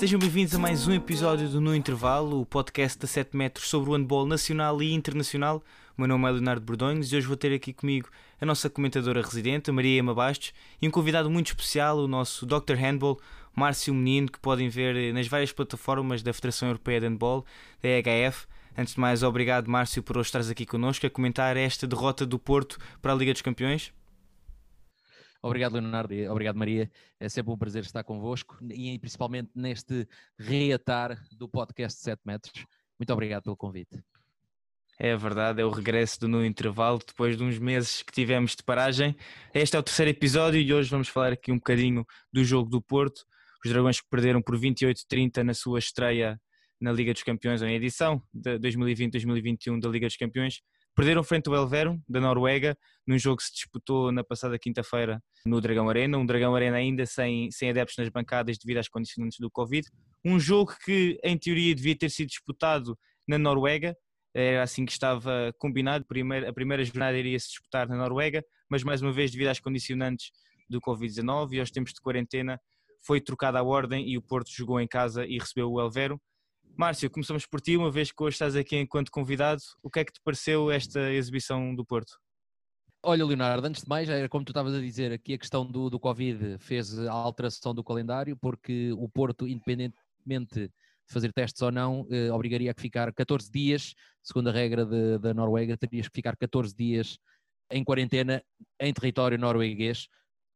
Sejam bem-vindos a mais um episódio do No Intervalo, o podcast da 7 metros sobre o handball nacional e internacional. O meu nome é Leonardo Bordões e hoje vou ter aqui comigo a nossa comentadora residente, Maria Ema Bastos, e um convidado muito especial, o nosso Dr. Handball, Márcio Menino, que podem ver nas várias plataformas da Federação Europeia de Handball, da EHF. Antes de mais, obrigado Márcio por hoje estares aqui connosco a comentar esta derrota do Porto para a Liga dos Campeões. Obrigado, Leonardo, obrigado, Maria. É sempre um prazer estar convosco e principalmente neste reatar do podcast 7 metros. Muito obrigado pelo convite. É verdade, é o regresso do No Intervalo depois de uns meses que tivemos de paragem. Este é o terceiro episódio e hoje vamos falar aqui um bocadinho do jogo do Porto. Os Dragões que perderam por 28-30 na sua estreia na Liga dos Campeões, ou em edição de 2020-2021 da Liga dos Campeões. Perderam frente ao Elverum, da Noruega, num jogo que se disputou na passada quinta-feira no Dragão Arena. Um Dragão Arena ainda sem, sem adeptos nas bancadas devido às condicionantes do Covid. Um jogo que, em teoria, devia ter sido disputado na Noruega. Era assim que estava combinado. A primeira jornada iria se disputar na Noruega, mas mais uma vez, devido às condicionantes do Covid-19 e aos tempos de quarentena, foi trocada a ordem e o Porto jogou em casa e recebeu o Elverum. Márcio, começamos por ti, uma vez que hoje estás aqui enquanto convidado, o que é que te pareceu esta exibição do Porto? Olha, Leonardo, antes de mais, era como tu estavas a dizer, aqui a questão do, do Covid fez a alteração do calendário, porque o Porto, independentemente de fazer testes ou não, eh, obrigaria a ficar 14 dias, segundo a regra de, da Noruega, terias que ficar 14 dias em quarentena em território norueguês,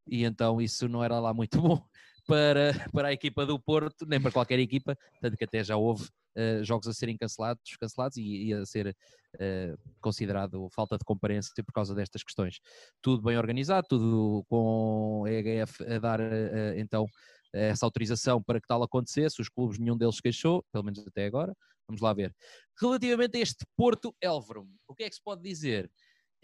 e então isso não era lá muito bom para, para a equipa do Porto, nem para qualquer equipa, tanto que até já houve uh, jogos a serem cancelados, cancelados e, e a ser uh, considerado falta de comparência por causa destas questões. Tudo bem organizado, tudo com a EHF a dar uh, então essa autorização para que tal acontecesse, os clubes nenhum deles queixou, pelo menos até agora, vamos lá ver. Relativamente a este Porto Elverum, o que é que se pode dizer?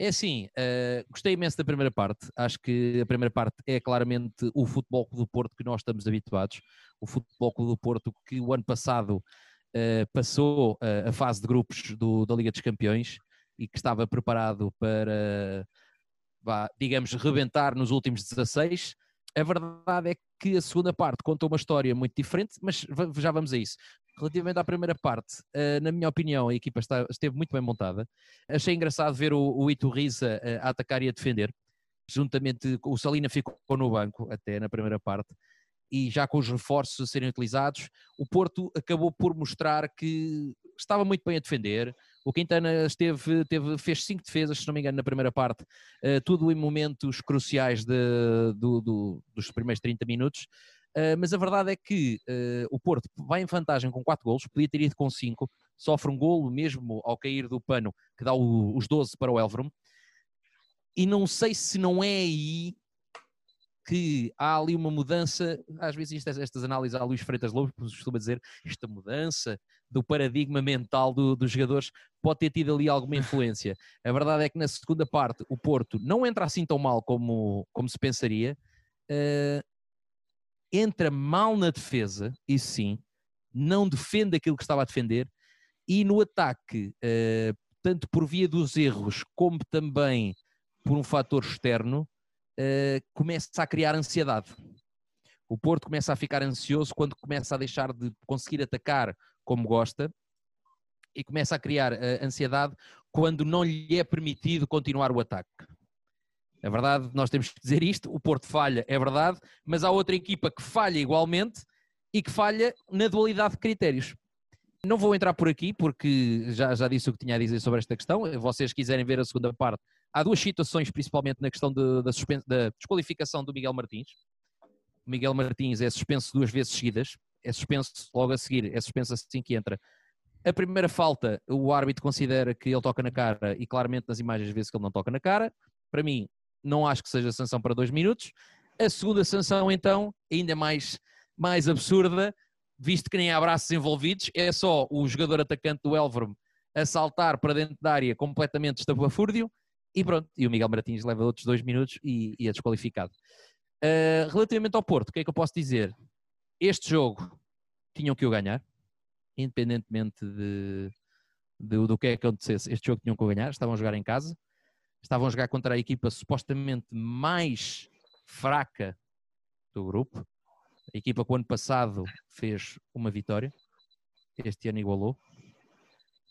É assim, uh, gostei imenso da primeira parte. Acho que a primeira parte é claramente o Futebol do Porto que nós estamos habituados. O Futebol do Porto que o ano passado uh, passou uh, a fase de grupos do, da Liga dos Campeões e que estava preparado para, vá, digamos, rebentar nos últimos 16. A verdade é que a segunda parte conta uma história muito diferente, mas já vamos a isso. Relativamente à primeira parte, uh, na minha opinião, a equipa está, esteve muito bem montada. Achei engraçado ver o, o Iturriza uh, a atacar e a defender. Juntamente, o Salina ficou no banco, até na primeira parte, e já com os reforços a serem utilizados, o Porto acabou por mostrar que estava muito bem a defender. O Quintana esteve, teve, fez cinco defesas, se não me engano, na primeira parte, uh, tudo em momentos cruciais de, do, do, dos primeiros 30 minutos. Uh, mas a verdade é que uh, o Porto vai em vantagem com 4 golos, podia ter ido com 5, sofre um golo mesmo ao cair do pano que dá o, os 12 para o Elverum. E não sei se não é aí que há ali uma mudança, às vezes estas, estas análises a Luís Freitas Lobo costuma dizer, esta mudança do paradigma mental do, dos jogadores pode ter tido ali alguma influência. A verdade é que na segunda parte o Porto não entra assim tão mal como, como se pensaria, uh, entra mal na defesa, isso sim, não defende aquilo que estava a defender, e no ataque, uh, tanto por via dos erros como também por um fator externo, uh, começa a criar ansiedade. O Porto começa a ficar ansioso quando começa a deixar de conseguir atacar como gosta e começa a criar uh, ansiedade quando não lhe é permitido continuar o ataque. É verdade, nós temos que dizer isto. O Porto falha, é verdade, mas há outra equipa que falha igualmente e que falha na dualidade de critérios. Não vou entrar por aqui porque já, já disse o que tinha a dizer sobre esta questão. Vocês quiserem ver a segunda parte, há duas situações, principalmente na questão de, da, da desqualificação do Miguel Martins. O Miguel Martins é suspenso duas vezes seguidas, é suspenso logo a seguir, é suspenso assim que entra. A primeira falta, o árbitro considera que ele toca na cara e claramente nas imagens vê-se que ele não toca na cara. Para mim, não acho que seja sanção para dois minutos. A segunda sanção, então, ainda mais, mais absurda, visto que nem há braços envolvidos, é só o jogador atacante do Elverum a saltar para dentro da área completamente estapafúrdio e pronto, e o Miguel Martins leva outros dois minutos e, e é desqualificado. Uh, relativamente ao Porto, o que é que eu posso dizer? Este jogo tinham que o ganhar, independentemente de, de, do que é que acontecesse, este jogo tinham que o ganhar, estavam a jogar em casa, estavam a jogar contra a equipa supostamente mais fraca do grupo. A equipa que o ano passado fez uma vitória, este ano igualou.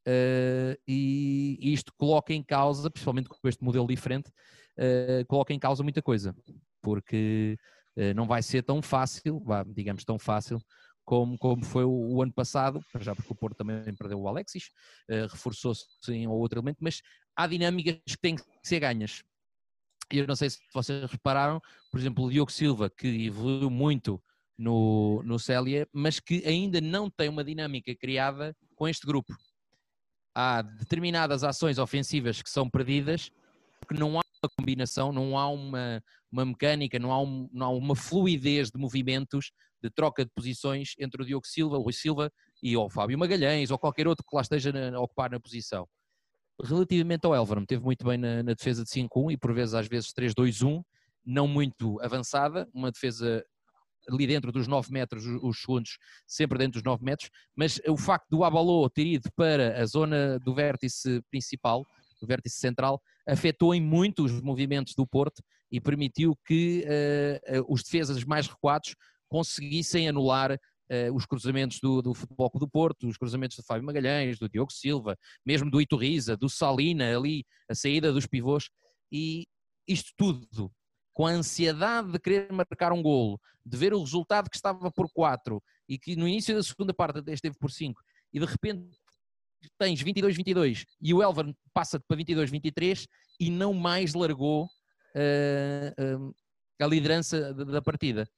Uh, e isto coloca em causa, principalmente com este modelo diferente, uh, coloca em causa muita coisa, porque uh, não vai ser tão fácil, digamos tão fácil, como, como foi o, o, ano passado, já porque o Porto também perdeu o Alexis, reforçou-se em outro elemento, mas há dinâmicas que têm que ser ganhas. Eu não sei se vocês repararam, por exemplo, o Diogo Silva, que evoluiu muito no, no Célia, mas que ainda não tem uma dinâmica criada com este grupo. Há determinadas ações ofensivas que são perdidas porque não há uma combinação, não há uma, uma mecânica, não há, um, não há uma fluidez de movimentos, de troca de posições entre o Diogo Silva, o Rui Silva e o Fábio Magalhães ou qualquer outro que lá esteja a ocupar na posição. Relativamente ao Elverum, teve muito bem na, na defesa de 5-1 e por vezes às vezes 3-2-1, não muito avançada, uma defesa ali dentro dos 9 metros, os segundos sempre dentro dos 9 metros, mas o facto do Abalô ter ido para a zona do vértice principal, do vértice central, afetou em muito os movimentos do Porto e permitiu que uh, os defesas mais recuados conseguissem anular uh, os cruzamentos do, do Futebol do Porto, os cruzamentos do Fábio Magalhães, do Diogo Silva, mesmo do Iturriza, do Salina ali, a saída dos pivôs, e isto tudo com a ansiedade de querer marcar um golo, de ver o resultado que estava por 4 e que no início da segunda parte até esteve por 5 e de repente tens 22-22 e o Elver passa para 22-23 e não mais largou uh, uh, a liderança da partida.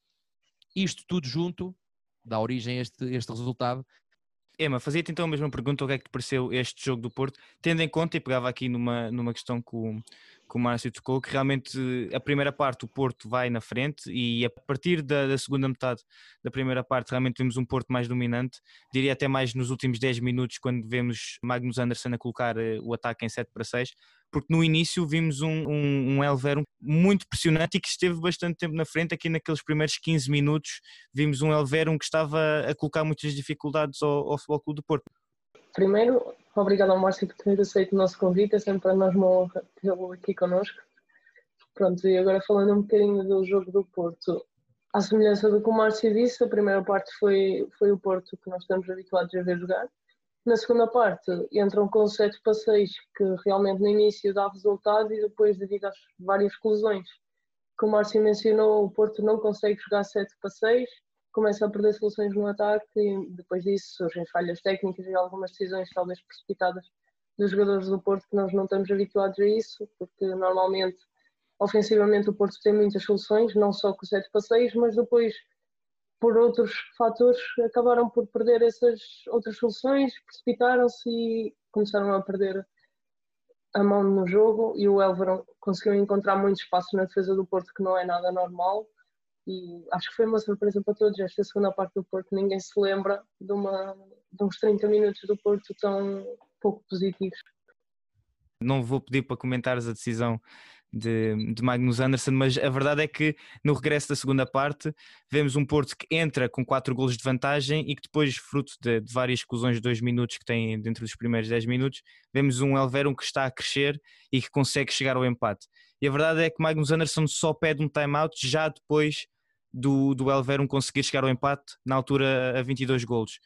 Isto tudo junto dá origem a este, este resultado. Ema, fazia-te então a mesma pergunta: o que é que te pareceu este jogo do Porto, tendo em conta, e pegava aqui numa, numa questão que o, que o Márcio tocou, que realmente a primeira parte o Porto vai na frente e a partir da, da, segunda metade da primeira parte realmente vemos um Porto mais dominante, diria até mais nos últimos 10 minutos quando vemos Magnus Anderson a colocar eh, o ataque em 7 para 6, porque no início vimos um, um, um Elver muito pressionante e que esteve bastante tempo na frente, aqui naqueles primeiros 15 minutos vimos um Elver que estava a colocar muitas dificuldades ao, ao Futebol Clube do Porto. Primeiro, Obrigado ao Márcio por ter aceito o nosso convite, é sempre para nós uma honra tê-lo aqui connosco. Pronto, e agora falando um bocadinho do jogo do Porto. À semelhança do que o Márcio disse, a primeira parte foi, foi o Porto que nós estamos habituados a ver jogar. Na segunda parte entram com 7 para 6, que realmente no início dá resultado e depois, devido às várias exclusões que o Márcio mencionou, o Porto não consegue jogar 7 para 6 começa a perder soluções no ataque e depois disso surgem falhas técnicas e algumas decisões talvez precipitadas dos jogadores do Porto que nós não estamos habituados a isso, porque normalmente ofensivamente o Porto tem muitas soluções, não só com o 7 passeios, mas depois por outros fatores acabaram por perder essas outras soluções, precipitaram-se e começaram a perder a mão no jogo e o Elveron conseguiu encontrar muito espaço na defesa do Porto que não é nada normal e acho que foi uma surpresa para todos esta segunda parte do Porto. Ninguém se lembra de, uma, de uns 30 minutos do Porto tão pouco positivos. Não vou pedir para comentares a decisão de, de, Magnus Anderson, mas a verdade é que no regresso da segunda parte vemos um Porto que entra com 4 golos de vantagem e que depois, fruto de, de, várias exclusões de 2 minutos que tem dentro dos primeiros 10 minutos, vemos um Elverum que está a crescer e que consegue chegar ao empate. E a verdade é que Magnus Anderson só pede um time-out já depois do, do Elverum conseguir chegar ao empate, na altura a 22 golos.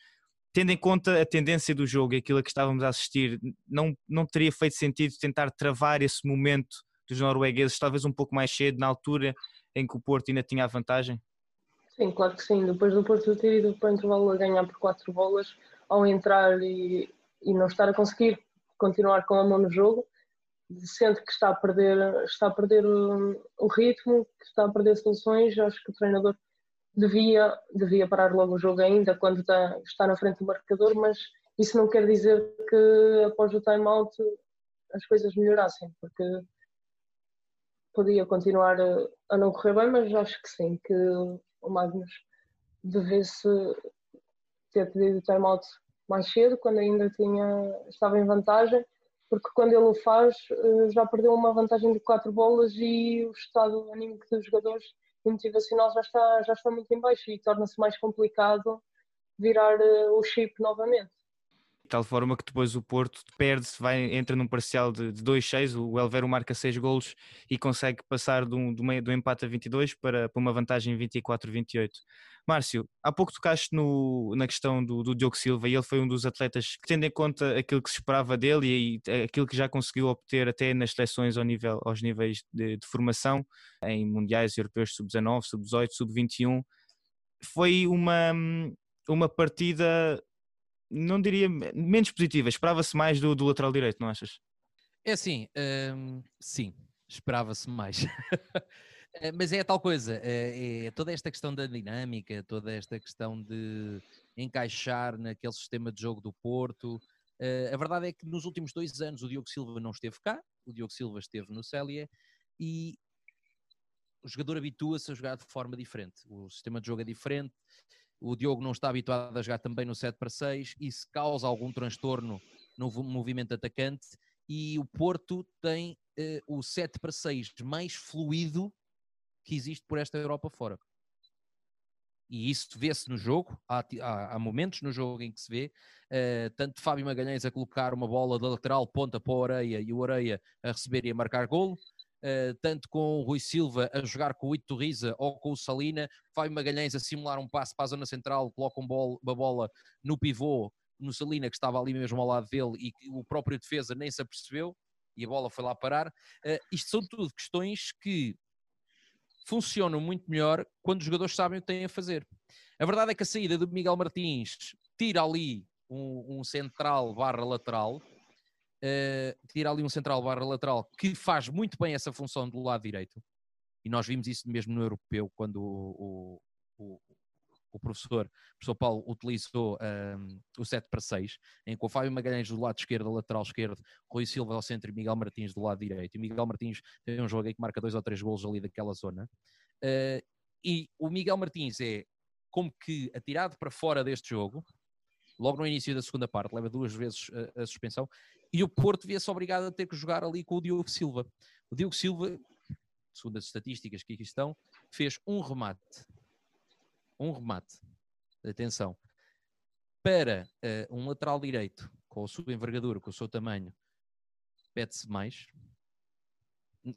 Tendo em conta a tendência do jogo e aquilo a que estávamos a assistir, não, não teria feito sentido tentar travar esse momento dos noruegueses, talvez um pouco mais cedo, na altura em que o Porto ainda tinha a vantagem? Sim, claro que sim. Depois do Porto ter ido para o intervalo a ganhar por quatro bolas, ao entrar e, e não estar a conseguir continuar com a mão no jogo, sente que está a perder, está a perder o, ritmo, que está a perder soluções, acho que o treinador devia, devia parar logo o jogo ainda quando está, está na frente do marcador, mas isso não quer dizer que após o time-out as coisas melhorassem, porque podia continuar a, não correr bem, mas acho que sim, que o Magnus devesse ter pedido o time-out mais cedo, quando ainda tinha, estava em vantagem, porque quando ele o faz eh, já perdeu uma vantagem de quatro bolas e o estado anímico dos jogadores e motivacional já está, já está muito em baixo e torna-se mais complicado virar eh, o chip novamente. De tal forma que depois o Porto perde-se, entra num parcial de, de 2-6, o Elvero marca 6 golos e consegue passar de um, de um empate a 22 para, para uma vantagem 24-28. Márcio, há pouco tocaste no, na questão do, do Diogo Silva e ele foi um dos atletas que, tendo em conta aquilo que se esperava dele e, e aquilo que já conseguiu obter até nas seleções ao nível, aos níveis de, de formação, em mundiais europeus sub-19, sub-18, sub-21, foi uma, uma partida não diria menos positiva, esperava-se mais do, do, lateral direito, não achas? É assim, hum, sim, esperava-se mais. Eh, mas é a tal coisa, é, é, toda esta questão da dinâmica, toda esta questão de encaixar naquele sistema de jogo do Porto. Uh, a verdade é que nos últimos dois anos o Diogo Silva não esteve cá, o Diogo Silva esteve no Célia e o jogador habitua-se a jogar de forma diferente. O sistema de jogo é diferente, o Diogo não está habituado a jogar também no 7 para 6, isso causa algum transtorno no movimento atacante e o Porto tem uh, o 7 para 6 mais fluido que existe por esta Europa fora. E isso vê-se no jogo, há, há, há, momentos no jogo em que se vê, uh, tanto Fábio Magalhães a colocar uma bola da lateral ponta para o Areia e o Areia a receber e a marcar golo, tanto com o Rui Silva a jogar com o Ito Riza ou com o Salina, Fábio Magalhães a simular um passe para a zona central, coloca um uma bola no pivô, no Salina que estava ali mesmo ao lado dele e que o próprio defesa nem se apercebeu e a bola foi lá parar. Uh, isto são tudo questões que funcionam muito melhor quando os jogadores sabem o que têm a fazer. A verdade é que a saída do Miguel Martins tira ali um, um central barra lateral uh, tira ali um central barra lateral que faz muito bem essa função do lado direito. E nós vimos isso mesmo no europeu, quando o, o, o professor, o professor Paulo utilizou o 7 para 6, em que o Fábio Magalhães do lado esquerdo, lateral esquerdo, Rui Silva ao centro e Miguel Martins do lado direito. E Miguel Martins tem um jogo aí que marca dois ou três golos ali daquela zona. Uh, e o Miguel Martins é como que atirado para fora deste jogo, logo no início da segunda parte, leva duas vezes a, a suspensão, e o Porto via-se obrigado a ter que jogar ali com o Diogo Silva. O Diogo Silva, segundo as estatísticas que aqui estão, fez um remate. Um remate. Atenção. Para uh, um lateral direito, com a sua envergadura, com o seu tamanho, pede-se mais.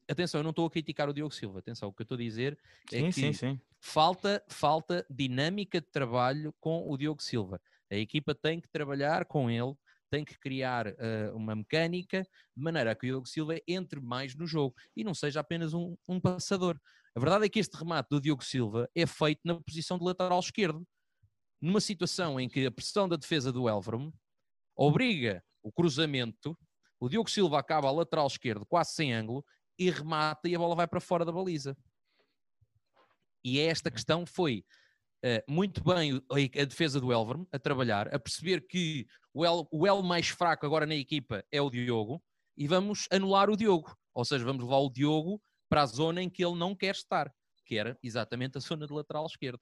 Atenção, eu não estou a criticar o Diogo Silva. Atenção, o que eu estou a dizer é sim, que sim, sim. Falta, falta dinâmica de trabalho com o Diogo Silva. A equipa tem que trabalhar com ele tem que criar uh, uma mecânica de maneira a que o Diogo Silva entre mais no jogo e não seja apenas um, um passador. A verdade é que este remate do Diogo Silva é feito na posição de lateral esquerdo, numa situação em que a pressão da defesa do Elverum obriga o cruzamento, o Diogo Silva acaba a lateral esquerdo quase sem ângulo e remata e a bola vai para fora da baliza. E esta questão foi uh, muito bem a, defesa do Elverum a trabalhar, a perceber que o L, o L mais fraco agora na equipa é o Diogo e vamos anular o Diogo. Ou seja, vamos levar o Diogo para a zona em que ele não quer estar, que era exatamente a zona de lateral esquerdo.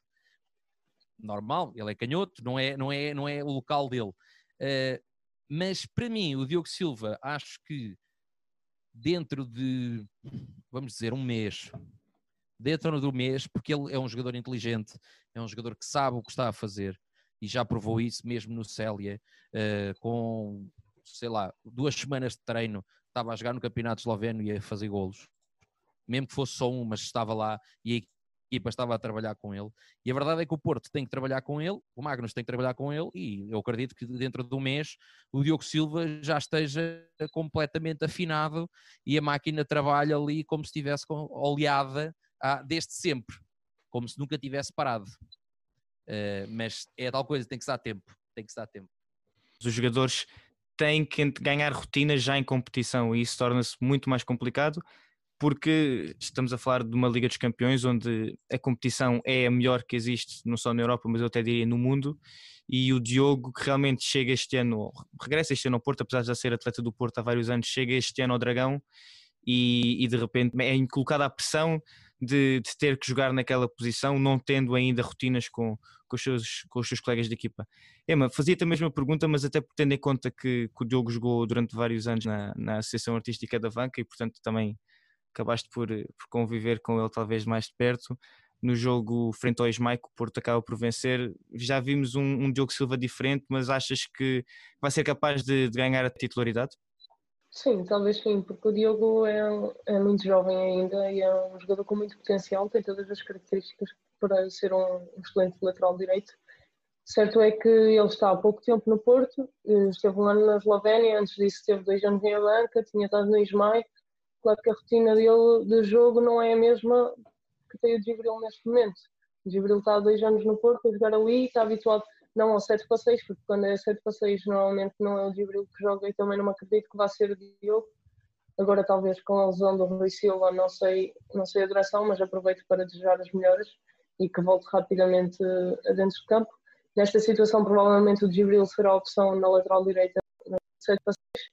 Normal, ele é canhoto, não é, não é, não é o local dele. Uh, mas para mim, o Diogo Silva, acho que dentro de, vamos dizer, um mês, dentro do mês, porque ele é um jogador inteligente, é um jogador que sabe o que está a fazer, e já provou isso mesmo no Célia, uh, com, sei lá, duas semanas de treino, estava a jogar no campeonato esloveno e a fazer golos, mesmo que fosse só um, mas estava lá e a equipa estava a trabalhar com ele. E a verdade é que o Porto tem que trabalhar com ele, o Magnus tem que trabalhar com ele, e eu acredito que dentro de um mês o Diogo Silva já esteja completamente afinado e a máquina trabalha ali como se estivesse oleada ah, desde sempre, como se nunca tivesse parado. Uh, mas é tal coisa, tem que se dar tempo. Tem que se dar tempo. Os jogadores têm que ganhar rotina já em competição e isso torna-se muito mais complicado porque estamos a falar de uma Liga dos Campeões onde a competição é a melhor que existe, não só na Europa, mas eu até diria no mundo. E o Diogo, que realmente chega este ano, regressa este ano ao Porto, apesar de já ser atleta do Porto há vários anos, chega este ano ao Dragão e, e de repente é colocada a pressão de, de, ter que jogar naquela posição, não tendo ainda rotinas com, com, os, seus, com os seus colegas de equipa. Emma, fazia-te a mesma pergunta, mas até tendo em conta que, que, o Diogo jogou durante vários anos na, na Associação Artística da Vanca e, portanto, também acabaste por, por conviver com ele talvez mais de perto. no jogo frente ao Ismael, o Porto acaba por vencer. Já vimos um, um Diogo Silva diferente, mas achas que vai ser capaz de, de ganhar a titularidade? Sim, talvez sim, porque o Diogo é, é, muito jovem ainda e é um jogador com muito potencial, tem todas as características para ser um, excelente lateral direito. Certo é que ele está há pouco tempo no Porto, eh, esteve um ano na Eslovénia, antes disso esteve dois anos em Alanca, tinha estado no Ismael. Claro que a rotina dele de jogo não é a mesma que tem o Gibril neste momento. O Gibril está há dois anos no Porto a jogar ali, está habituado não ao 7 para 6, porque quando é 7 para 6 normalmente não é o Gibril que joga e também não acredito que vá ser o Diogo. Agora talvez com a lesão do Rui Silva, não sei, não sei a duração, mas aproveito para desejar as melhoras e que volte rapidamente a dentro de campo. Nesta situação, provavelmente o Gibril será a opção na lateral direita no 7 para 6.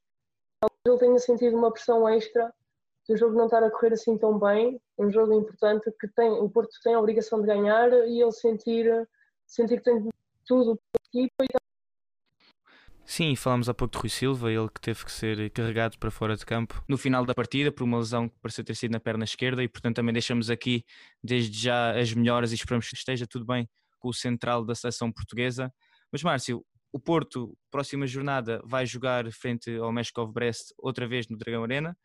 Talvez ele tenha sentido uma pressão extra do jogo não estar a correr assim tão bem, um jogo importante que tem, o Porto tem a obrigação de ganhar e ele sentir, sentir que tem tudo para a equipa e Sim, falámos há pouco de Rui Silva, ele que teve que ser carregado para fora de campo no final da partida por uma lesão que pareceu ter sido na perna esquerda e portanto também deixamos aqui desde já as melhoras e esperamos que esteja tudo bem com o central da seleção portuguesa. Mas Márcio, o Porto, próxima jornada, vai jogar frente ao Meshkov Brest outra vez no Dragão Arena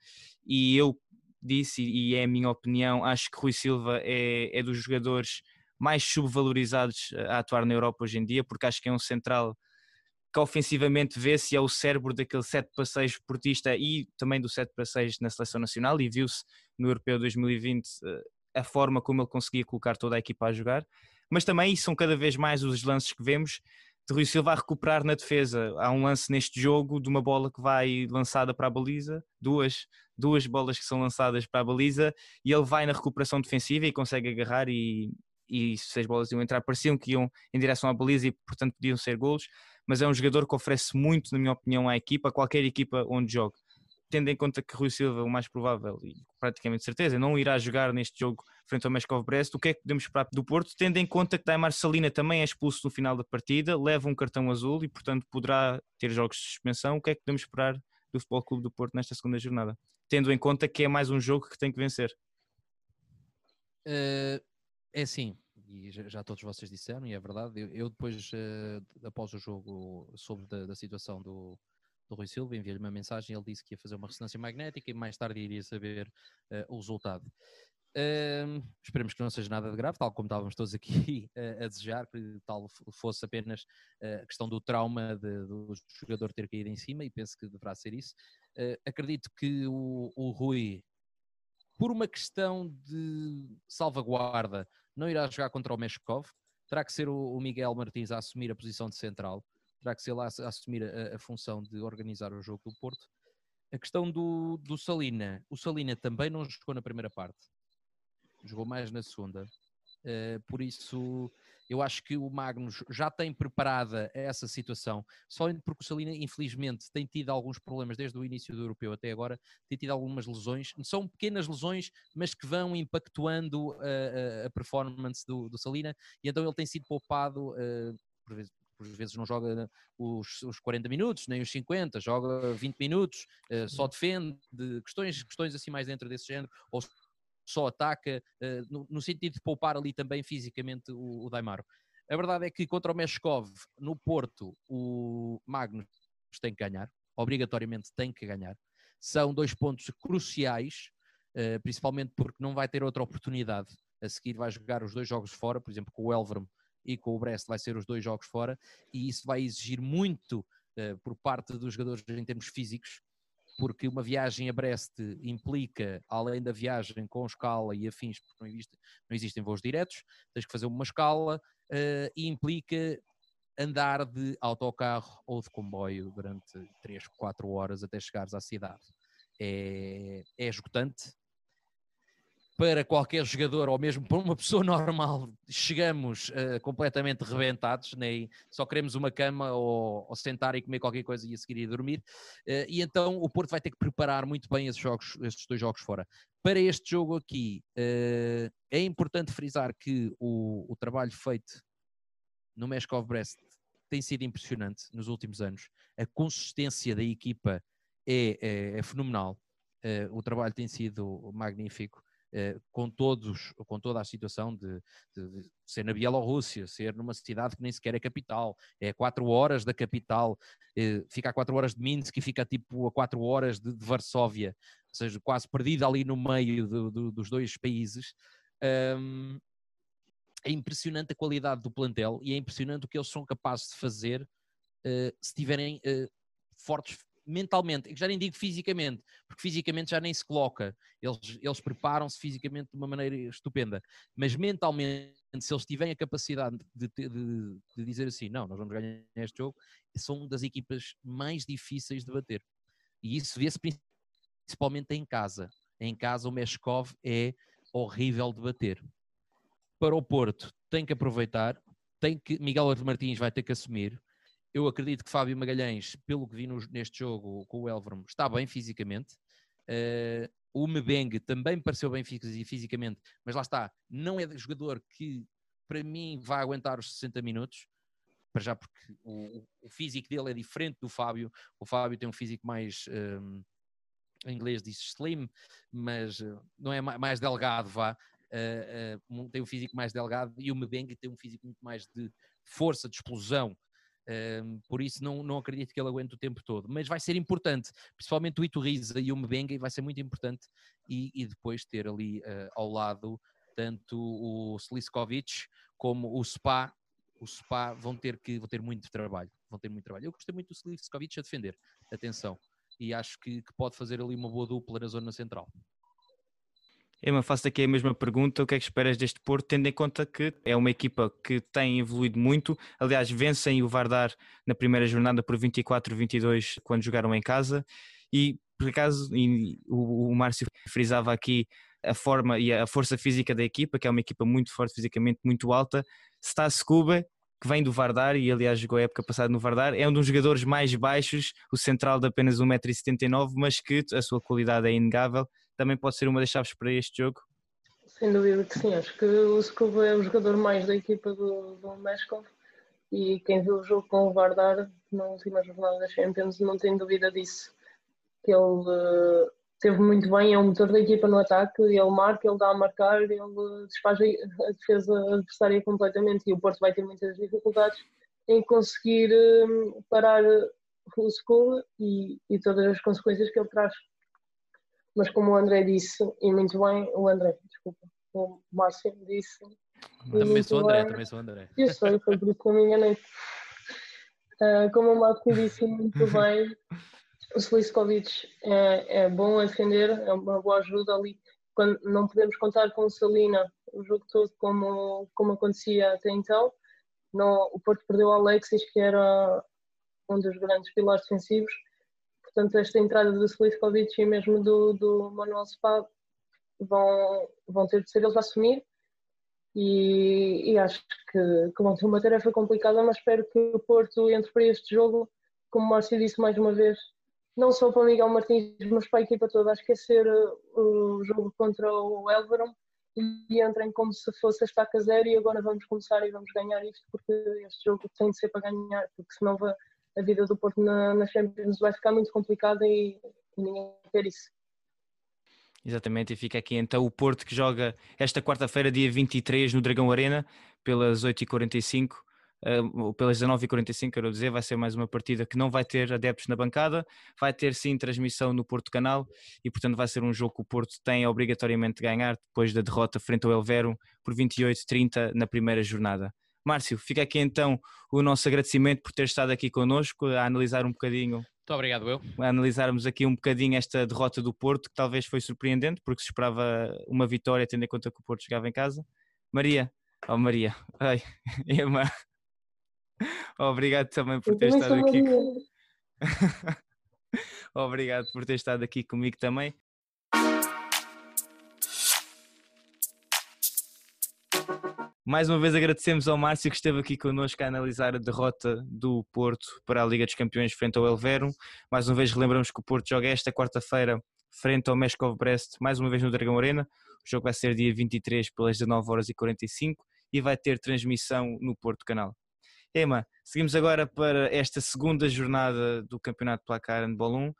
e eu disse, e é a minha opinião, acho que Rui Silva é, é dos jogadores mais subvalorizados a atuar na Europa hoje em dia, porque acho que é um central que ofensivamente vê-se é o cérebro daquele 7 para 6 portista e também do 7 para 6 na seleção nacional e viu-se no Europeu 2020 eh, a forma como ele conseguia colocar toda a equipa a jogar mas também são cada vez mais os lances que vemos de Rui Silva a recuperar na defesa. Há um lance neste jogo de uma bola que vai lançada para a baliza, duas, duas bolas que são lançadas para a baliza, e ele vai na recuperação defensiva e consegue agarrar e, e se as bolas iam entrar, pareciam que iam em direção à baliza e portanto podiam ser golos, mas é um jogador que oferece muito, na minha opinião, à equipa, a qualquer equipa onde joga tendo em conta que Rui Silva, o mais provável e praticamente certeza, não irá jogar neste jogo frente ao Meshkov Brest, o que é que podemos esperar do Porto, tendo em conta que Daimar Salina também é expulso no final da partida, leva um cartão azul e portanto poderá ter jogos de suspensão, o que é que podemos esperar do Futebol Clube do Porto nesta segunda jornada, tendo em conta que é mais um jogo que tem que vencer? Uh, é assim, e já, já, todos vocês disseram, e é verdade, eu, eu depois, uh, após o jogo, soube da, da situação do, do Rui Silva, enviei-lhe uma mensagem, ele disse que ia fazer uma ressonância magnética e mais tarde iria saber uh, o resultado. Uh, esperemos que não seja nada de grave, tal como estávamos todos aqui uh, a desejar, que tal fosse apenas a questão do trauma de, do jogador ter caído em cima, e penso que deverá ser isso. acredito que o, o, Rui, por uma questão de salvaguarda, não irá jogar contra o Meshkov, terá que ser o, Miguel Martins a assumir a posição de central terá que ser lá a assumir a, a, função de organizar o jogo do Porto. A questão do, do Salina, o Salina também não jogou na primeira parte, jogou mais na segunda. Uh, por isso, eu acho que o Magnus já tem preparada essa situação, só porque o Salina, infelizmente, tem tido alguns problemas desde o início do europeu até agora, tem tido algumas lesões, são pequenas lesões, mas que vão impactuando a, a, a performance do, do, Salina, e então ele tem sido poupado. Por vezes, por vezes não joga os, os 40 minutos, nem os 50, joga 20 minutos, só defende, de questões, questões assim mais dentro desse género, ou só ataca, uh, no, no, sentido de poupar ali também fisicamente o, o Daimaro. A verdade é que contra o Meshkov, no Porto, o Magnus tem que ganhar, obrigatoriamente tem que ganhar. São dois pontos cruciais, uh, principalmente porque não vai ter outra oportunidade. A seguir vai jogar os dois jogos fora, por exemplo, com o Elverum e com o Brest vai ser os dois jogos fora, e isso vai exigir muito uh, por parte dos jogadores em termos físicos, porque uma viagem a Brest implica, além da viagem com escala e afins, porque não, existe, não existem voos diretos, tens que fazer uma escala uh, e implica andar de autocarro ou de comboio durante 3, 4 horas até chegares à cidade. É, é esgotante, para qualquer jogador ou mesmo para uma pessoa normal, chegamos uh, completamente rebentados, nem só queremos uma cama ou, ou, sentar e comer qualquer coisa e a seguir ir dormir. Uh, e então o Porto vai ter que preparar muito bem esses, jogos, esses dois jogos fora. Para este jogo aqui, uh, é importante frisar que o, o trabalho feito no Meshkov Brest tem sido impressionante nos últimos anos. A consistência da equipa é, é, é fenomenal. o trabalho tem sido magnífico uh, com, todos, com toda a situação de, de, ser na Bielorrússia, ser numa cidade que nem sequer é capital, é a 4 horas da capital, uh, fica a 4 horas de Minsk e fica tipo a 4 horas de, de Varsóvia, ou seja, quase perdida ali no meio do, do, dos dois países. É impressionante a qualidade do plantel e é impressionante o que eles são capazes de fazer uh, se tiverem fortes mentalmente, já nem digo fisicamente, porque fisicamente já nem se coloca, eles, eles preparam-se fisicamente de uma maneira estupenda, mas mentalmente, se eles tiverem a capacidade de, de, de, dizer assim, não, nós vamos ganhar este jogo, são das equipas mais difíceis de bater. E isso vê-se principalmente em casa. Em casa o Meshkov é horrível de bater. Para o Porto, tem que aproveitar, tem que Miguel Martins vai ter que assumir, eu acredito que Fábio Magalhães, pelo que vi no, neste jogo com o Elverum, está bem fisicamente. Uh, o Mebeng também pareceu bem fisicamente, mas lá está, não é jogador que para mim vai aguentar os 60 minutos, para já porque o, o físico dele é diferente do Fábio. O Fábio tem um físico mais. Um, em inglês diz slim, mas eh, não é mais delgado, vá. Uh, uh, tem um físico mais delgado e o Mebeng tem um físico muito mais de força, de explosão. Um, por isso não, não acredito que ele aguente o tempo todo, mas vai ser importante, principalmente o Iturriza e o Mbenga, vai ser muito importante e, e depois ter ali uh, ao lado tanto o Sliskovic como o Spa, o Spa vão ter que vão ter muito trabalho, vão ter muito trabalho. Eu gostei muito do Sliskovic a defender, atenção, e acho que, que pode fazer ali uma boa dupla na zona central. Ema, faço aqui a mesma pergunta. O que é que esperas deste Porto, tendo em conta que é uma equipa que tem evoluído muito? Aliás, vencem o Vardar na primeira jornada por 24-22 quando jogaram em casa. E, por acaso, o, o Márcio frisava aqui a forma e a força física da equipa, que é uma equipa muito forte fisicamente, muito alta. Está Scuba, que vem do Vardar e aliás jogou a época passada no Vardar, é um dos jogadores mais baixos, o central de apenas 1,79m, mas que a sua qualidade é inegável também pode ser uma das chaves para este jogo? Sem dúvida que sim, acho que o Skova é o jogador mais da equipa do, do Meshkov e quem viu o jogo com o Vardar na última jornada da Champions não tem dúvida disso. Que ele uh, teve muito bem, é o motor da equipa no ataque, ele marca, ele dá a marcar, ele desfaz a defesa adversária completamente e o Porto vai ter muitas dificuldades em conseguir uh, parar o Skova e, e todas as consequências que ele traz mas como o André disse, e muito bem, o André, desculpa, o Márcio disse. Também sou André, também sou André. Eu sei, foi por isso que eu me enganei. Uh, como o Márcio disse muito bem, o Sliskovic é, é bom a defender, é uma boa ajuda ali. Quando não podemos contar com o Salina o jogo todo como, como acontecia até então. Não, o Porto perdeu o Alexis, que era um dos grandes pilares defensivos, Portanto, esta entrada do Sliskovic e mesmo do, do Manuel Spa vão, vão ter de ser eles a assumir. E, e acho que, que vão ter uma tarefa complicada, mas espero que o Porto entre para este jogo, como o Márcio disse mais uma vez, não só para o Miguel Martins, mas para a equipa toda, a esquecer o jogo contra o Elverum e entrem como se fosse a estaca zero e agora vamos começar e vamos ganhar isto porque este jogo tem de ser para ganhar, porque senão a vida do Porto na, na Champions vai ficar muito complicada e, ninguém quer isso. Exatamente, e fica aqui então o Porto que joga esta quarta-feira, dia 23, no Dragão Arena, pelas 8h45, uh, pelas 19h45, quero dizer, vai ser mais uma partida que não vai ter adeptos na bancada, vai ter sim transmissão no Porto Canal e portanto vai ser um jogo que o Porto tem obrigatoriamente de ganhar depois da derrota frente ao Elvero por 28-30 na primeira jornada. Márcio, fica aqui então o nosso agradecimento por ter estado aqui connosco a analisar um bocadinho. Muito obrigado, eu. A analisarmos aqui um bocadinho esta derrota do Porto, que talvez foi surpreendente, porque se esperava uma vitória, tendo em conta que o Porto chegava em casa. Maria, oh Maria, ai, Emma, obrigado também por ter estado aqui. obrigado por ter estado aqui comigo também. Mais uma vez agradecemos ao Márcio que esteve aqui connosco a analisar a derrota do Porto para a Liga dos Campeões frente ao Elvero. Mais uma vez relembramos que o Porto joga esta quarta-feira frente ao Meshkov Brest, mais uma vez no Dragão Arena. O jogo vai ser dia 23 pelas 19 horas e 45 e vai ter transmissão no Porto Canal. Ema, seguimos agora para esta segunda jornada do Campeonato Placar Handball 1.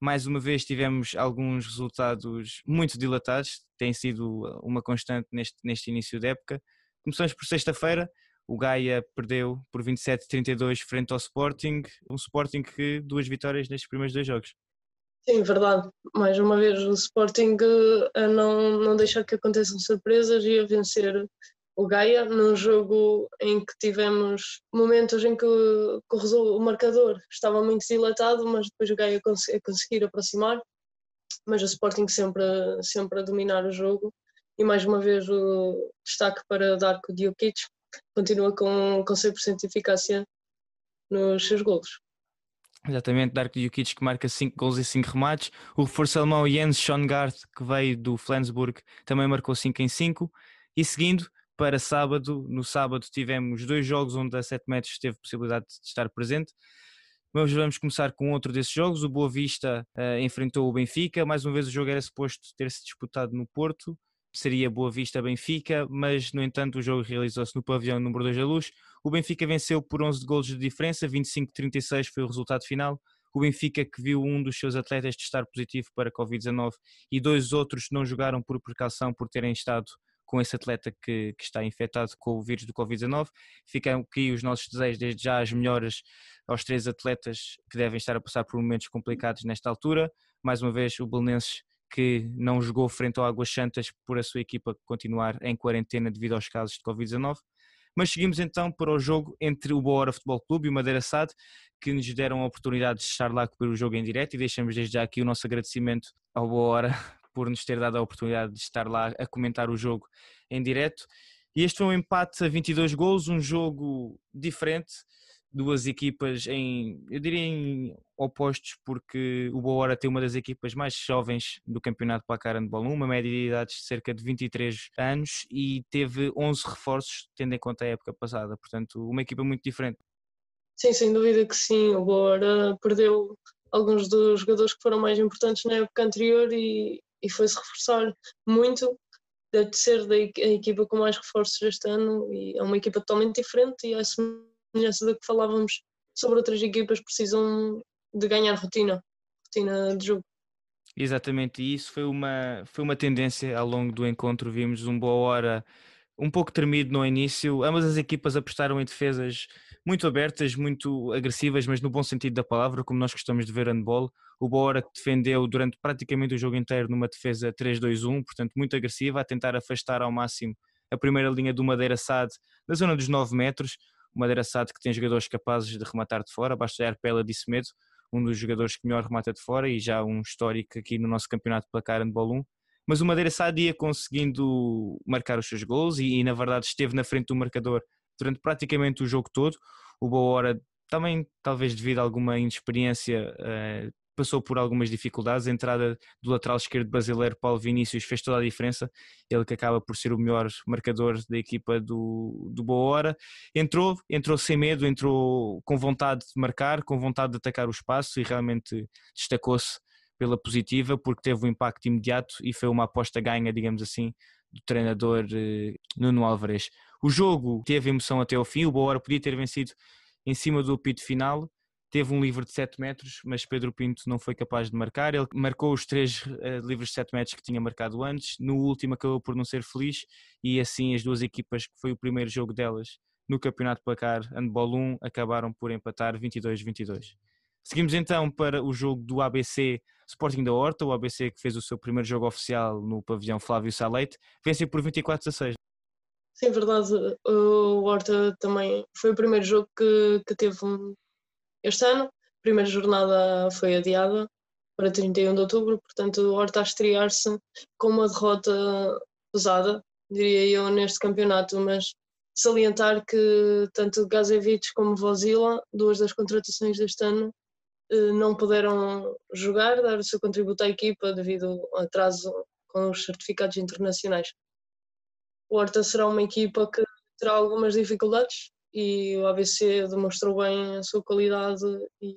Mais uma vez tivemos alguns resultados muito dilatados. tem sido uma constante neste, neste início de época. Começamos por sexta-feira, o Gaia perdeu por 27-32 frente ao Sporting, um Sporting que duas vitórias nestes primeiros dois jogos. Sim, verdade. Mais uma vez o Sporting a eh, não, não deixar que aconteçam surpresas e a vencer o Gaia num jogo em que tivemos momentos em que, o, marcador estava muito dilatado, mas depois o Gaia cons conseguir aproximar, mas o Sporting sempre, sempre a dominar o jogo. E mais uma vez o destaque para Darko Djokic, continua com, com 100% de eficácia nos seus golos. Exatamente, Darko Jukic que marca 5 gols e 5 remates. O reforço alemão Jens Schongard, que veio do Flensburg, também marcou 5 em 5. E seguindo para sábado, no sábado tivemos dois jogos onde a 7 metros teve possibilidade de estar presente. Mas vamos começar com outro desses jogos. O Boa Vista uh, enfrentou o Benfica. Mais uma vez o jogo era suposto ter-se disputado no Porto seria Boa Vista Benfica, mas no entanto o jogo realizou-se no pavilhão número 2 da Luz. O Benfica venceu por 11 golos de diferença, 25-36 foi o resultado final. O Benfica que viu um dos seus atletas testar positivo para Covid-19 e dois outros não jogaram por precaução por terem estado com esse atleta que, que está infectado com o vírus do Covid-19. Ficam aqui os nossos desejos, desde já as melhoras aos três atletas que devem estar a passar por momentos complicados nesta altura. Mais uma vez, o Belenenses que não jogou frente ao Águas Santas por a sua equipa continuar em quarentena devido aos casos de Covid-19. Mas seguimos então para o jogo entre o Boa Hora Futebol Clube e o Madeira SAD, que nos deram a oportunidade de estar lá a cobrir o jogo em direto e deixamos desde já aqui o nosso agradecimento ao Boa Hora por nos ter dado a oportunidade de estar lá a comentar o jogo em direto. E este foi um empate a 22 gols, um jogo diferente, duas equipas em, eu diria em opostos, porque o Boa Hora tem uma das equipas mais jovens do campeonato Placar Handball 1, uma média de idade de cerca de 23 anos e teve 11 reforços, tendo em conta a época passada, portanto uma equipa muito diferente. Sim, sem dúvida que sim, o Boa Hora perdeu alguns dos jogadores que foram mais importantes na época anterior e, e foi-se reforçar muito, deve ser a equipa com mais reforços este ano e é uma equipa totalmente diferente e é semelhança da que falávamos sobre outras equipas, precisam de ganhar rotina, rotina de jogo. Exatamente, e isso foi uma, foi uma tendência ao longo do encontro. Vimos um boa hora um pouco tremido no início. Ambas as equipas apostaram em defesas muito abertas, muito agressivas, mas no bom sentido da palavra, como nós gostamos de ver handball. O Boa que defendeu durante praticamente o jogo inteiro numa defesa 3-2-1, portanto muito agressiva, a tentar afastar ao máximo a primeira linha do Madeira SAD da zona dos 9 metros Madeira Sade que tem jogadores capazes de rematar de fora, basta olhar para ela disse medo, um dos jogadores que melhor remata de fora e já um histórico aqui no nosso campeonato de placar handball 1. Mas o Madeira Sade ia conseguindo marcar os seus gols e, e, na verdade esteve na frente do marcador durante praticamente o jogo todo. O Boa Hora também, talvez devido a alguma inexperiência, uh, passou por algumas dificuldades. A entrada do lateral esquerdo brasileiro Paulo Vinícius fez toda a diferença. Ele que acaba por ser o melhor marcador da equipa do, do Boa Hora. Entrou, entrou sem medo, entrou com vontade de marcar, com vontade de atacar o espaço e realmente destacou-se pela positiva porque teve um impacto imediato e foi uma aposta ganha, digamos assim, do treinador eh, Nuno Álvares. O jogo teve emoção até ao fim, o Boa Hora podia ter vencido em cima do apito final, teve um livre de 7 metros, mas Pedro Pinto não foi capaz de marcar. Ele marcou os três uh, livros de 7 metros que tinha marcado antes. No último acabou por não ser feliz e assim as duas equipas, que foi o primeiro jogo delas no Campeonato Placar Handball 1, acabaram por empatar 22-22. Seguimos então para o jogo do ABC Sporting da Horta, o ABC que fez o seu primeiro jogo oficial no pavilhão Flávio Saleite, venceu por 24-16. Sim, verdade. O Horta também foi o primeiro jogo que, que teve um, este ano. A primeira jornada foi adiada para 31 de outubro, portanto, o Horta a estrear-se com uma derrota pesada, diria eu, neste campeonato, mas salientar que tanto Gazevich como Vozila, duas das contratações deste ano, eh, não puderam jogar, dar o seu contributo à equipa devido ao atraso com os certificados internacionais. O Horta será uma equipa que terá algumas dificuldades, e o ABC demonstrou bem a sua qualidade e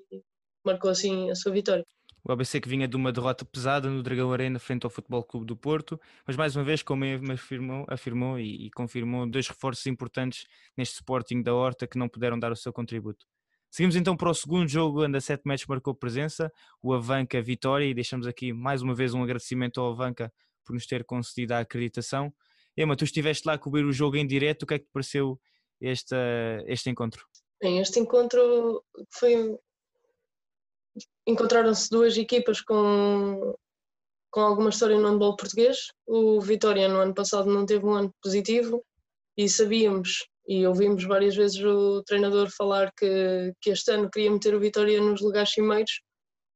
marcou assim a sua vitória. O ABC que vinha de uma derrota pesada no Dragão Arena frente ao Futebol Clube do Porto, mas mais uma vez, como ele afirmou, afirmou e, e, confirmou, dois reforços importantes neste Sporting da Horta que não puderam dar o seu contributo. Seguimos então para o segundo jogo, onde a 7 metros marcou presença, o Avanca Vitória, e deixamos aqui mais uma vez um agradecimento ao Avanca por nos ter concedido a acreditação. Emma, tu estiveste lá a cobrir o jogo em direto, o que é que te pareceu este, este encontro? Bem, este encontro foi. Encontraram-se duas equipas com, com alguma história no handball português. O Vitória, no ano passado, não teve um ano positivo e sabíamos e ouvimos várias vezes o treinador falar que, que este ano queria meter o Vitória nos lugares cimeiros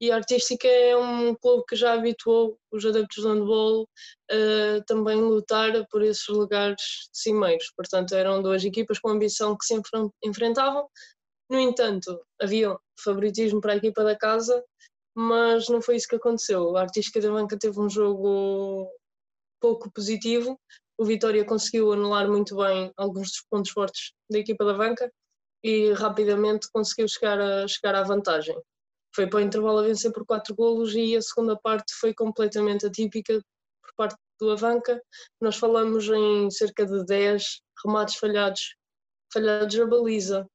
e a Artística é um clube que já habituou os adeptos do handball a também lutar por esses lugares cimeiros. Portanto, eram duas equipas com ambição que se enfrentavam. No entanto, havia favoritismo para a equipa da casa, mas não foi isso que aconteceu. A Artística da Banca teve um jogo pouco positivo. O Vitória conseguiu anular muito bem alguns dos pontos fortes da equipa da banca e rapidamente conseguiu chegar, a, chegar à vantagem foi para o intervalo a vencer por quatro golos e a segunda parte foi completamente atípica por parte do Avanca. Nós falamos em cerca de 10 remates falhados, falhados a baliza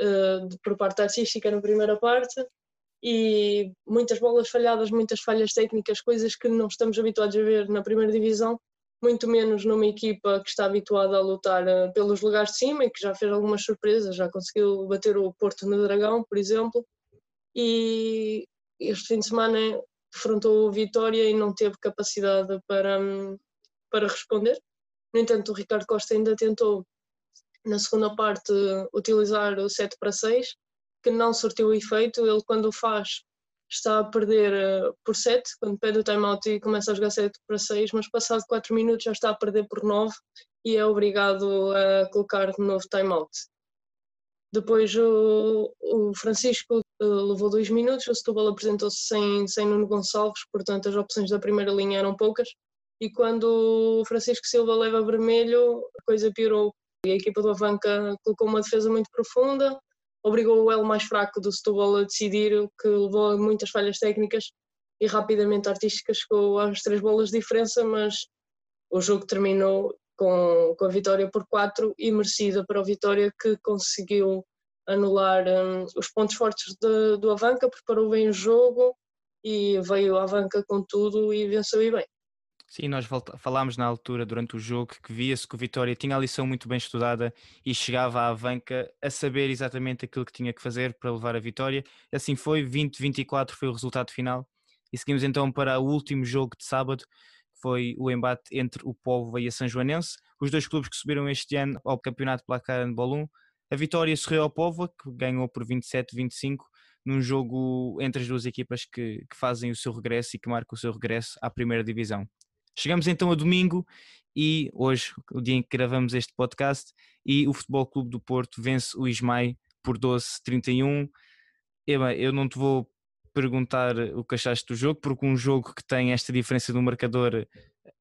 uh, por parte artística na primeira parte e muitas bolas falhadas, muitas falhas técnicas, coisas que não estamos habituados a ver na primeira divisão, muito menos numa equipa que está habituada a lutar uh, pelos lugares de cima e que já fez algumas surpresas, já conseguiu bater o Porto no Dragão, por exemplo, e este fim de semana defrontou o Vitória e não teve capacidade para, para responder. No entanto, o Ricardo Costa ainda tentou, na segunda parte, utilizar o 7 para 6, que não surtiu efeito. Ele, quando o faz, está a perder eh, por 7, quando pede o timeout e começa a jogar 7 para 6, mas passado 4 minutos já está a perder por 9 e é obrigado a colocar de novo timeout. Depois o, o Francisco uh, levou dois minutos, o Setúbal apresentou-se sem, sem Nuno Gonçalves, portanto as opções da primeira linha eram poucas. E quando o Francisco Silva leva vermelho, a coisa piorou. E a equipa do Avanca colocou uma defesa muito profunda, obrigou o elo mais fraco do Setúbal a decidir, o que levou a muitas falhas técnicas e rapidamente a Artística chegou às três bolas de diferença, mas o jogo terminou com, com a vitória por 4 e merecida para o Vitória que conseguiu anular um, os pontos fortes de, do Avanca, preparou bem o jogo e veio a Avanca com tudo e venceu e bem. Sim, nós falámos na altura, durante o jogo, que via-se que o Vitória tinha a lição muito bem estudada e chegava à Avanca a saber exatamente aquilo que tinha que fazer para levar a vitória. Assim foi, 20-24 foi o resultado final. E seguimos então para o último jogo de sábado, foi o embate entre o Povo e a São Joanense, os dois clubes que subiram este ano ao Campeonato Placar Handball 1. A vitória sorriu ao Povo, que ganhou por 27-25, num jogo entre as duas equipas que, que fazem o seu regresso e que marcam o seu regresso à primeira divisão. Chegamos então a domingo e hoje, o dia em que gravamos este podcast, e o Futebol Clube do Porto vence o Ismael por 12-31. Eba, eu não te vou perguntar o que achaste do jogo, porque um jogo que tem esta diferença do marcador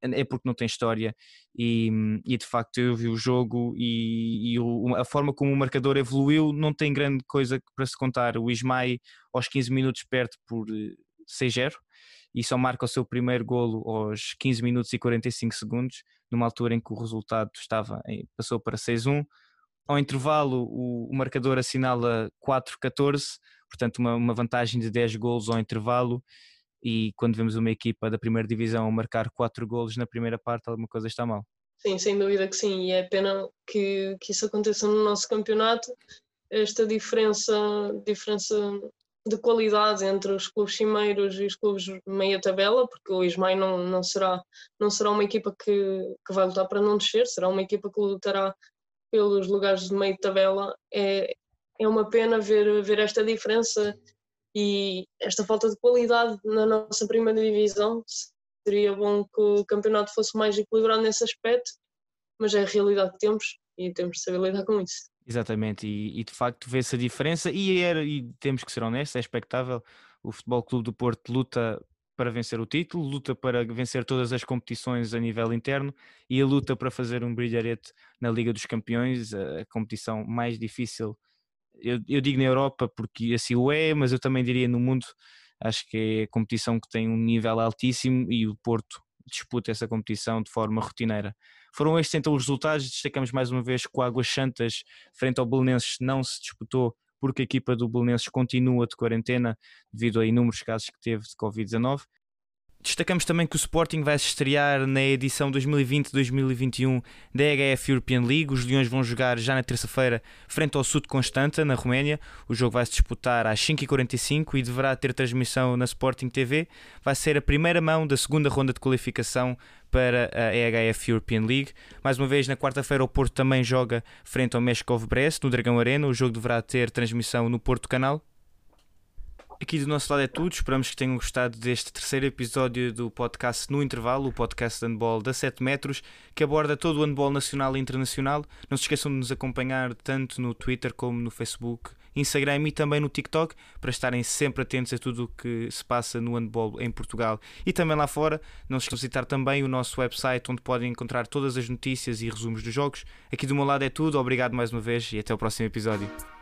é porque não tem história e, e de facto eu vi o jogo e, e o, a forma como o marcador evoluiu não tem grande coisa para se contar. O Ismael aos 15 minutos perde por 6-0 eh, e só marca o seu primeiro golo aos 15 minutos e 45 segundos, numa altura em que o resultado estava passou para 6-1. Ao intervalo, o, o marcador assinala 4-14 portanto uma, uma vantagem de 10 golos ao intervalo e quando vemos uma equipa da primeira divisão marcar 4 golos na primeira parte, alguma coisa está mal. Sim, sem dúvida que sim, e é pena que, que isso aconteça no nosso campeonato, esta diferença, diferença de qualidade entre os clubes cimeiros e os clubes meia tabela, porque o Ismael não, não, será, não será uma equipa que, que vai lutar para não descer, será uma equipa que lutará pelos lugares de meio tabela, é, é uma pena ver, ver esta diferença e esta falta de qualidade na nossa primeira divisão. Seria bom que o campeonato fosse mais equilibrado nesse aspecto, mas é a realidade que temos e temos de saber lidar com isso. Exatamente, e, e de facto vê-se a diferença, e, era, e temos que ser honestos, é expectável. O Futebol Clube do Porto luta para vencer o título, luta para vencer todas as competições a nível interno e a luta para fazer um brilharete na Liga dos Campeões, a, competição mais difícil eu, eu digo na Europa porque assim o é, mas eu também diria no mundo, acho que é a competição que tem um nível altíssimo e o Porto disputa essa competição de forma rotineira. Foram estes então os resultados, destacamos mais uma vez que o Águas Santas frente ao Belenenses não se disputou porque a equipa do Belenenses continua de quarentena devido a inúmeros casos que teve de Covid-19. Destacamos também que o Sporting vai se estrear na edição 2020-2021 da EHF European League. Os Leões vão jogar já na terça-feira frente ao Sud Constanta, na Roménia. O jogo vai se disputar às 5h45 e deverá ter transmissão na Sporting TV. Vai ser a primeira mão da segunda ronda de qualificação para a EHF European League. Mais uma vez, na quarta-feira, o Porto também joga frente ao Meshkov Brest, no Dragão Arena. O jogo deverá ter transmissão no Porto Canal. Aqui do nosso lado é tudo. Esperamos que tenham gostado deste terceiro episódio do podcast No Intervalo, o podcast de handball da 7 metros, que aborda todo o handball nacional e internacional. Não se esqueçam de nos acompanhar tanto no Twitter como no Facebook, Instagram e também no TikTok para estarem sempre atentos a tudo o que se passa no handball em Portugal e também lá fora. Não se esqueçam de visitar também o nosso website onde podem encontrar todas as notícias e resumos dos jogos. Aqui do meu lado é tudo. Obrigado mais uma vez e até o próximo episódio.